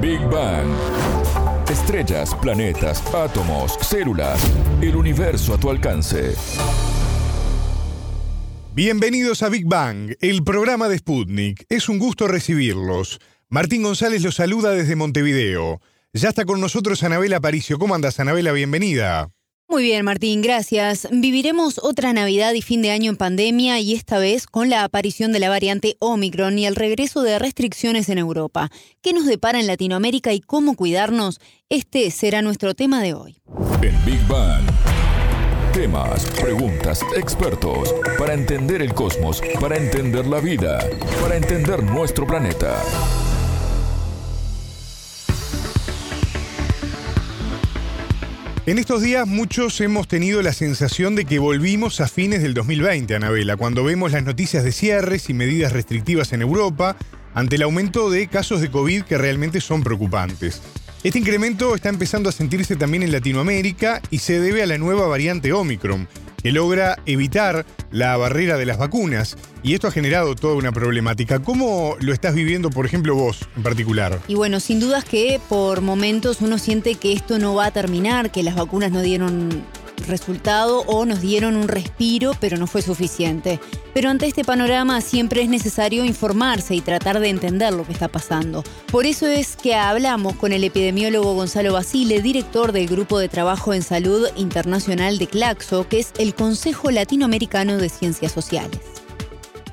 Big Bang. Estrellas, planetas, átomos, células, el universo a tu alcance. Bienvenidos a Big Bang, el programa de Sputnik. Es un gusto recibirlos. Martín González los saluda desde Montevideo. Ya está con nosotros Anabela Aparicio. ¿Cómo andas, Anabela? Bienvenida. Muy bien, Martín, gracias. Viviremos otra Navidad y fin de año en pandemia y esta vez con la aparición de la variante Omicron y el regreso de restricciones en Europa. ¿Qué nos depara en Latinoamérica y cómo cuidarnos? Este será nuestro tema de hoy. En Big Bang. Temas, preguntas, expertos, para entender el cosmos, para entender la vida, para entender nuestro planeta. En estos días muchos hemos tenido la sensación de que volvimos a fines del 2020, Anabela, cuando vemos las noticias de cierres y medidas restrictivas en Europa ante el aumento de casos de COVID que realmente son preocupantes. Este incremento está empezando a sentirse también en Latinoamérica y se debe a la nueva variante Omicron, que logra evitar la barrera de las vacunas. Y esto ha generado toda una problemática. ¿Cómo lo estás viviendo, por ejemplo, vos en particular? Y bueno, sin dudas que por momentos uno siente que esto no va a terminar, que las vacunas no dieron resultado o nos dieron un respiro, pero no fue suficiente. Pero ante este panorama siempre es necesario informarse y tratar de entender lo que está pasando. Por eso es que hablamos con el epidemiólogo Gonzalo Basile, director del Grupo de Trabajo en Salud Internacional de CLACSO, que es el Consejo Latinoamericano de Ciencias Sociales.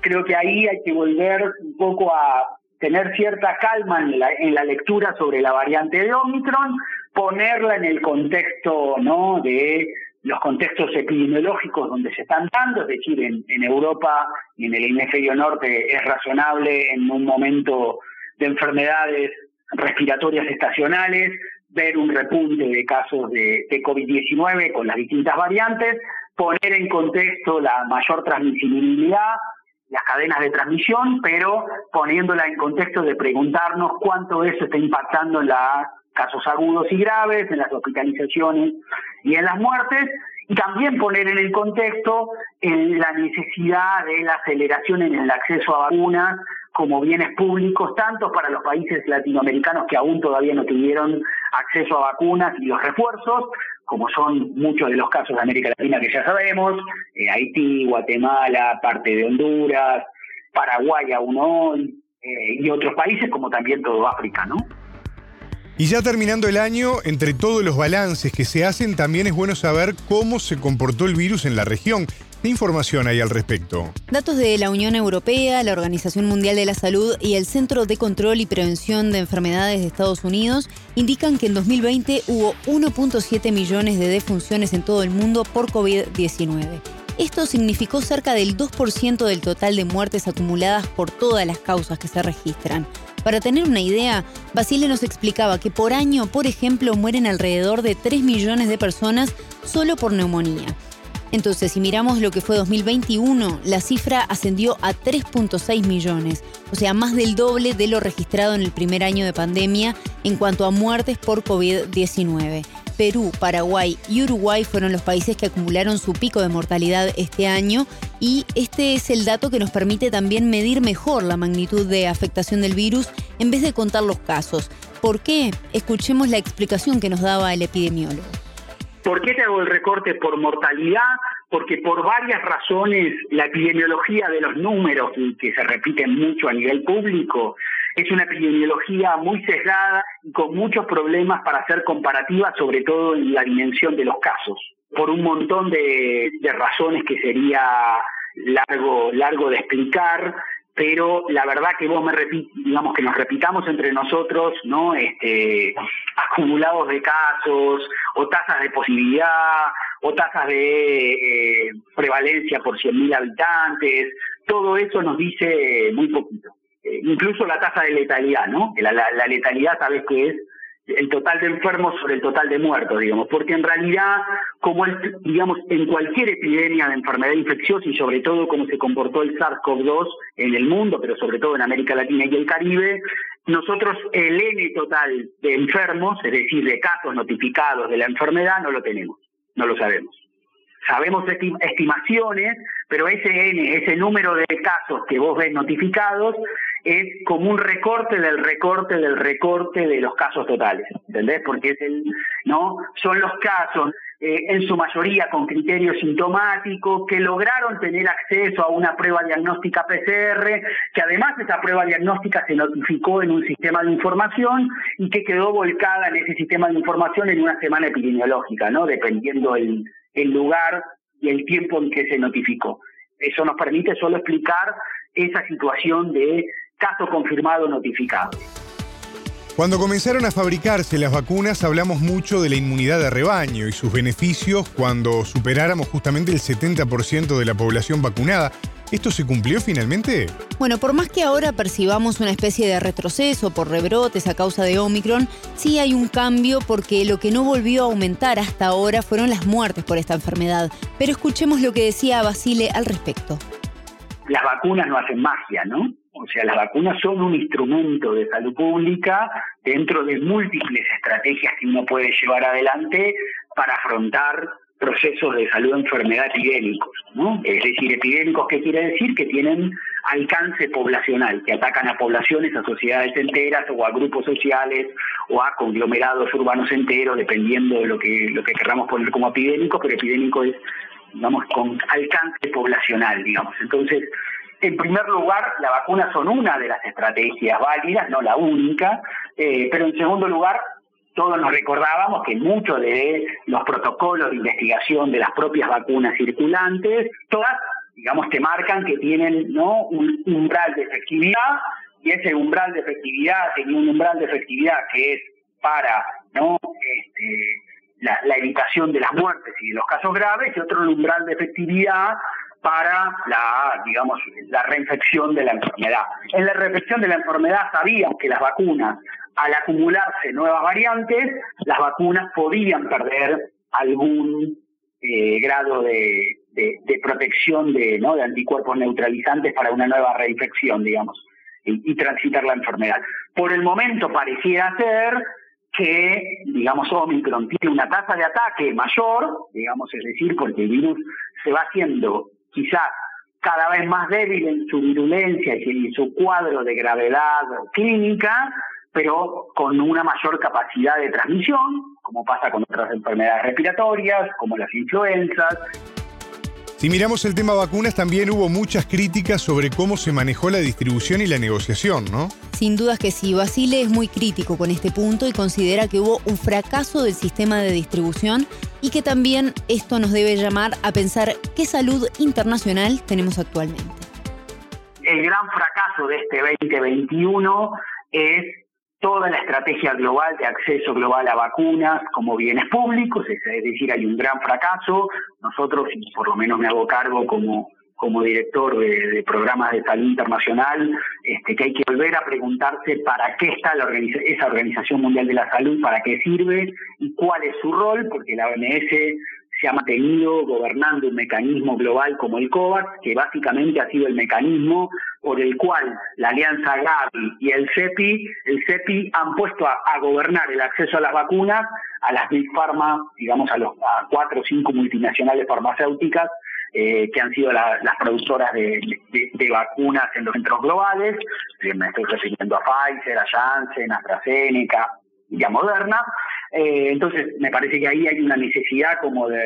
Creo que ahí hay que volver un poco a tener cierta calma en la, en la lectura sobre la variante de Omicron, ponerla en el contexto ¿no? de los contextos epidemiológicos donde se están dando, es decir, en, Europa y en el hemisferio norte es razonable en un momento de enfermedades respiratorias estacionales ver un repunte de casos de, de COVID-19 con las distintas variantes, poner en contexto la mayor transmisibilidad, las cadenas de transmisión, pero poniéndola en contexto de preguntarnos cuánto eso está impactando en la casos agudos y graves, en las hospitalizaciones y en las muertes, y también poner en el contexto la necesidad de la aceleración en el acceso a vacunas como bienes públicos, tanto para los países latinoamericanos que aún todavía no tuvieron acceso a vacunas y los refuerzos, como son muchos de los casos de América Latina que ya sabemos, eh, Haití, Guatemala, parte de Honduras, Paraguay aún hoy, eh, y otros países como también todo África, ¿no? Y ya terminando el año, entre todos los balances que se hacen, también es bueno saber cómo se comportó el virus en la región. ¿Qué información hay al respecto? Datos de la Unión Europea, la Organización Mundial de la Salud y el Centro de Control y Prevención de Enfermedades de Estados Unidos indican que en 2020 hubo 1.7 millones de defunciones en todo el mundo por COVID-19. Esto significó cerca del 2% del total de muertes acumuladas por todas las causas que se registran. Para tener una idea, Basile nos explicaba que por año, por ejemplo, mueren alrededor de 3 millones de personas solo por neumonía. Entonces, si miramos lo que fue 2021, la cifra ascendió a 3.6 millones, o sea, más del doble de lo registrado en el primer año de pandemia en cuanto a muertes por COVID-19. Perú, Paraguay y Uruguay fueron los países que acumularon su pico de mortalidad este año y este es el dato que nos permite también medir mejor la magnitud de afectación del virus en vez de contar los casos. ¿Por qué? Escuchemos la explicación que nos daba el epidemiólogo. ¿Por qué te hago el recorte por mortalidad? Porque por varias razones la epidemiología de los números, que se repiten mucho a nivel público, es una epidemiología muy sesgada y con muchos problemas para hacer comparativas, sobre todo en la dimensión de los casos, por un montón de, razones que sería largo, largo de explicar, pero la verdad que vos me digamos que nos repitamos entre nosotros, ¿no? Este, acumulados de casos, o tasas de posibilidad, o tasas de eh, prevalencia por 100.000 habitantes, todo eso nos dice muy poquito. Incluso la tasa de letalidad, ¿no? La, la, letalidad, sabes que es el total de enfermos sobre el total de muertos, digamos, porque en realidad, como el, digamos, en cualquier epidemia de enfermedad infecciosa y sobre todo como se comportó el SARS-CoV-2 en el mundo, pero sobre todo en América Latina y el Caribe, nosotros el N total de enfermos, es decir, de casos notificados de la enfermedad, no lo tenemos, no lo sabemos. Sabemos estimaciones, pero ese N, ese número de casos que vos ves notificados, es como un recorte del recorte del recorte de los casos totales, ¿entendés? Porque es el, ¿no? Son los casos eh, en su mayoría con criterios sintomáticos, que lograron tener acceso a una prueba diagnóstica PCR, que además esa prueba diagnóstica se notificó en un sistema de información y que quedó volcada en ese sistema de información en una semana epidemiológica, ¿no? Dependiendo el, el lugar y el tiempo en que se notificó. Eso nos permite solo explicar esa situación de caso confirmado notificado. Cuando comenzaron a fabricarse las vacunas hablamos mucho de la inmunidad de rebaño y sus beneficios cuando superáramos justamente el 70% de la población vacunada. ¿Esto se cumplió finalmente? Bueno, por más que ahora percibamos una especie de retroceso por rebrotes a causa de Omicron, sí hay un cambio porque lo que no volvió a aumentar hasta ahora fueron las muertes por esta enfermedad. Pero escuchemos lo que decía Basile al respecto. Las vacunas no hacen magia, ¿no? O sea, las vacunas son un instrumento de salud pública dentro de múltiples estrategias que uno puede llevar adelante para afrontar procesos de salud enfermedad epidémicos, ¿no? Es decir, epidémicos, ¿qué quiere decir? Que tienen alcance poblacional, que atacan a poblaciones, a sociedades enteras o a grupos sociales o a conglomerados urbanos enteros, dependiendo de lo que, lo que querramos poner como epidémico, pero epidémico es, digamos, con alcance poblacional, digamos. Entonces, en primer lugar, las vacunas son una de las estrategias válidas, no la única, eh, pero en segundo lugar, todos nos recordábamos que muchos de los protocolos de investigación de las propias vacunas circulantes, todas, digamos, te marcan que tienen ¿no? un umbral de efectividad, y ese umbral de efectividad tenía un umbral de efectividad que es para ¿no? Este, la, la, evitación de las muertes y de los casos graves, y otro umbral de efectividad para la, digamos, la reinfección de la enfermedad. En la reinfección de la enfermedad sabíamos que las vacunas al acumularse nuevas variantes, las vacunas podían perder algún eh, grado de, protección de, anticuerpos neutralizantes para una nueva reinfección, digamos, y, transitar la enfermedad. Por el momento pareciera ser que, digamos, Omicron tiene una tasa de ataque mayor, digamos, es decir, porque el virus se va haciendo quizás cada vez más débil en su virulencia y en su cuadro de gravedad clínica, pero con una mayor capacidad de transmisión, como pasa con otras enfermedades respiratorias, como las influencias. Si miramos el tema vacunas, también hubo muchas críticas sobre cómo se manejó la distribución y la negociación, ¿no? Sin dudas que sí. Basile es muy crítico con este punto y considera que hubo un fracaso del sistema de distribución y que también esto nos debe llamar a pensar qué salud internacional tenemos actualmente. El gran fracaso de este 2021 es toda la estrategia global de acceso global a vacunas como bienes públicos, es decir, hay un gran fracaso. Nosotros, y por lo menos me hago cargo como, director de, programas de salud internacional, este, que hay que volver a preguntarse para qué está la esa Organización Mundial de la Salud, para qué sirve y cuál es su rol, porque la OMS se ha mantenido gobernando un mecanismo global como el COVAX, que básicamente ha sido el mecanismo por el cual la Alianza Gavi y el CEPI, el CEPI han puesto a, gobernar el acceso a las vacunas a las Big Pharma, digamos a los cuatro o cinco multinacionales farmacéuticas eh, que han sido las productoras de, vacunas en los centros globales. Eh, me estoy refiriendo a Pfizer, a Janssen, a AstraZeneca y a Moderna. Eh, entonces, me parece que ahí hay una necesidad como de,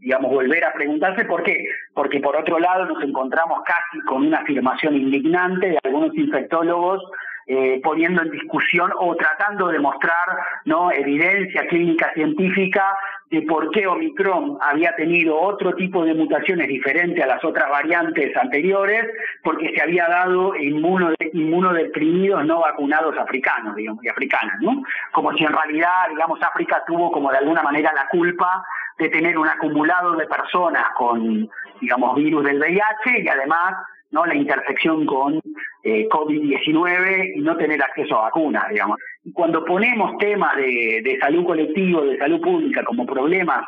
digamos, volver a preguntarse por qué. Porque por otro lado nos encontramos casi con una afirmación indignante de algunos infectólogos eh, poniendo en discusión o tratando de mostrar no evidencia clínica científica de por qué Omicron había tenido otro tipo de mutaciones diferente a las otras variantes anteriores, porque se había dado inmuno, inmunodeprimidos no vacunados africanos, digamos, y africanas, ¿no? Como si en realidad, digamos, África tuvo como de alguna manera la culpa de tener un acumulado de personas con, digamos, virus del VIH y además no la intersección con eh, COVID-19 y no tener acceso a vacunas, digamos. Cuando ponemos temas de, salud colectivo, de salud pública como problemas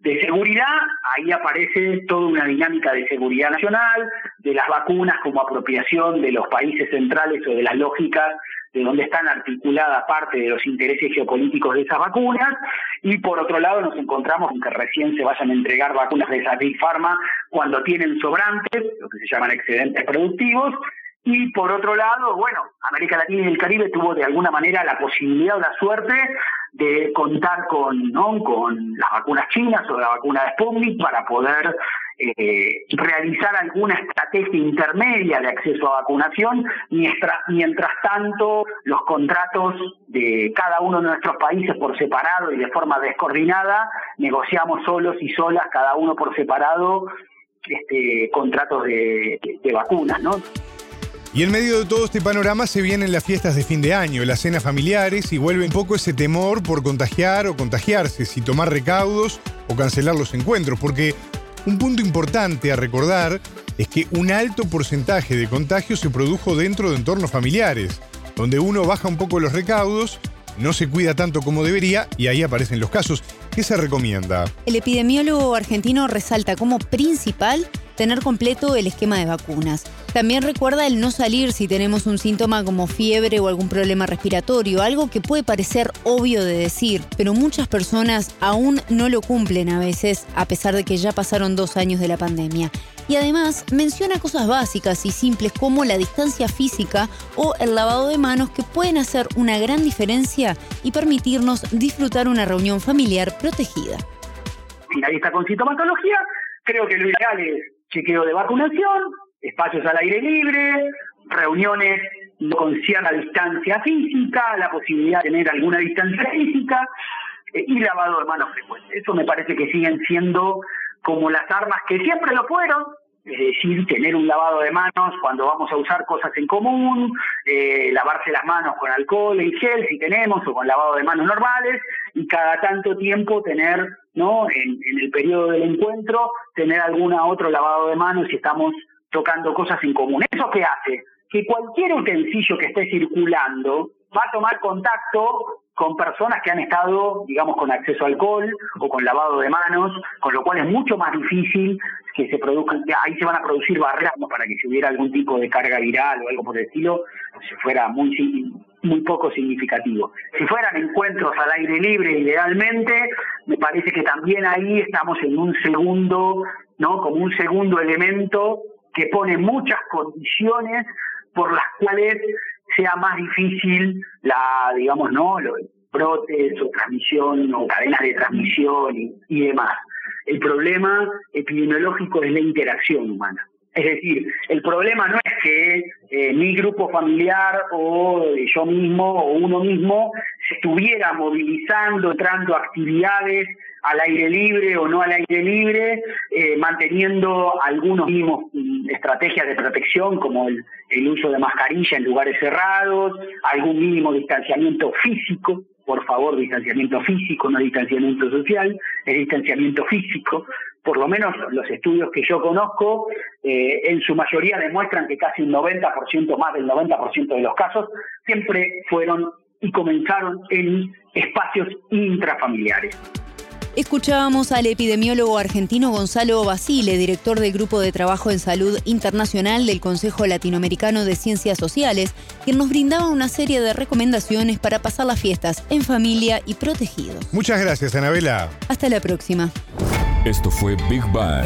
de seguridad, ahí aparece toda una dinámica de seguridad nacional, de las vacunas como apropiación de los países centrales o de las lógicas de donde están articuladas parte de los intereses geopolíticos de esas vacunas, y por otro lado nos encontramos con que recién se vayan a entregar vacunas de esa Big Pharma cuando tienen sobrantes, lo que se llaman excedentes productivos, y por otro lado, bueno, América Latina y el Caribe tuvo de alguna manera la posibilidad o la suerte de contar con, con las vacunas chinas o la vacuna de Sputnik para poder eh, realizar alguna estrategia intermedia de acceso a vacunación, mientras, mientras tanto los contratos de cada uno de nuestros países por separado y de forma descoordinada, negociamos solos y solas, cada uno por separado, este, contratos de vacunas, ¿no? Y en medio de todo este panorama se vienen las fiestas de fin de año, las cenas familiares y vuelve un poco ese temor por contagiar o contagiarse, si tomar recaudos o cancelar los encuentros, porque un punto importante a recordar es que un alto porcentaje de contagios se produjo dentro de entornos familiares, donde uno baja un poco los recaudos, no se cuida tanto como debería y ahí aparecen los casos. ¿Qué se recomienda? El epidemiólogo argentino resalta como principal tener completo el esquema de vacunas. También recuerda el no salir si tenemos un síntoma como fiebre o algún problema respiratorio, algo que puede parecer obvio de decir, pero muchas personas aún no lo cumplen a veces, a pesar de que ya pasaron dos años de la pandemia. Y además menciona cosas básicas y simples como la distancia física o el lavado de manos que pueden hacer una gran diferencia y permitirnos disfrutar una reunión familiar protegida. Si nadie está con sintomatología, creo que lo ideal es chequeo de vacunación, espacios al aire libre, reuniones con cierta distancia física, la posibilidad de tener alguna distancia física eh, y lavado de manos frecuente. Eso me parece que siguen siendo como las armas que siempre lo fueron, es decir, tener un lavado de manos cuando vamos a usar cosas en común, eh, lavarse las manos con alcohol y gel si tenemos o con lavado de manos normales y cada tanto tiempo tener, ¿no? En, en el periodo del encuentro, tener alguna otro lavado de manos si estamos tocando cosas en común. ¿Eso qué hace? Que cualquier utensilio que esté circulando va a tomar contacto con personas que han estado, digamos, con acceso a alcohol o con lavado de manos, con lo cual es mucho más difícil que se produzcan, ahí se van a producir barreras para que si hubiera algún tipo de carga viral o algo por el estilo, si fuera muy, muy poco significativo. Si fueran encuentros al aire libre, idealmente, me parece que también ahí estamos en un segundo, ¿no? Como un segundo elemento que pone muchas condiciones por las cuales sea más difícil la, digamos, ¿no? Los brotes o transmisión o cadenas de transmisión y, demás. El problema epidemiológico es la interacción humana. Es decir, el problema no es que eh, mi grupo familiar o yo mismo o uno mismo se estuviera movilizando, entrando a actividades al aire libre o no al aire libre, eh, manteniendo algunos mínimos mm, estrategias de protección como el uso de mascarilla en lugares cerrados, algún mínimo distanciamiento físico, por favor, distanciamiento físico, no distanciamiento social, es distanciamiento físico. Por lo menos los estudios que yo conozco, eh, en su mayoría demuestran que casi un 90%, más del 90% de los casos, siempre fueron y comenzaron en espacios intrafamiliares. Escuchábamos al epidemiólogo argentino Gonzalo Basile, director del Grupo de Trabajo en Salud Internacional del Consejo Latinoamericano de Ciencias Sociales, quien nos brindaba una serie de recomendaciones para pasar las fiestas en familia y protegidos. Muchas gracias, Anabela. Hasta la próxima. Esto fue Big Bang.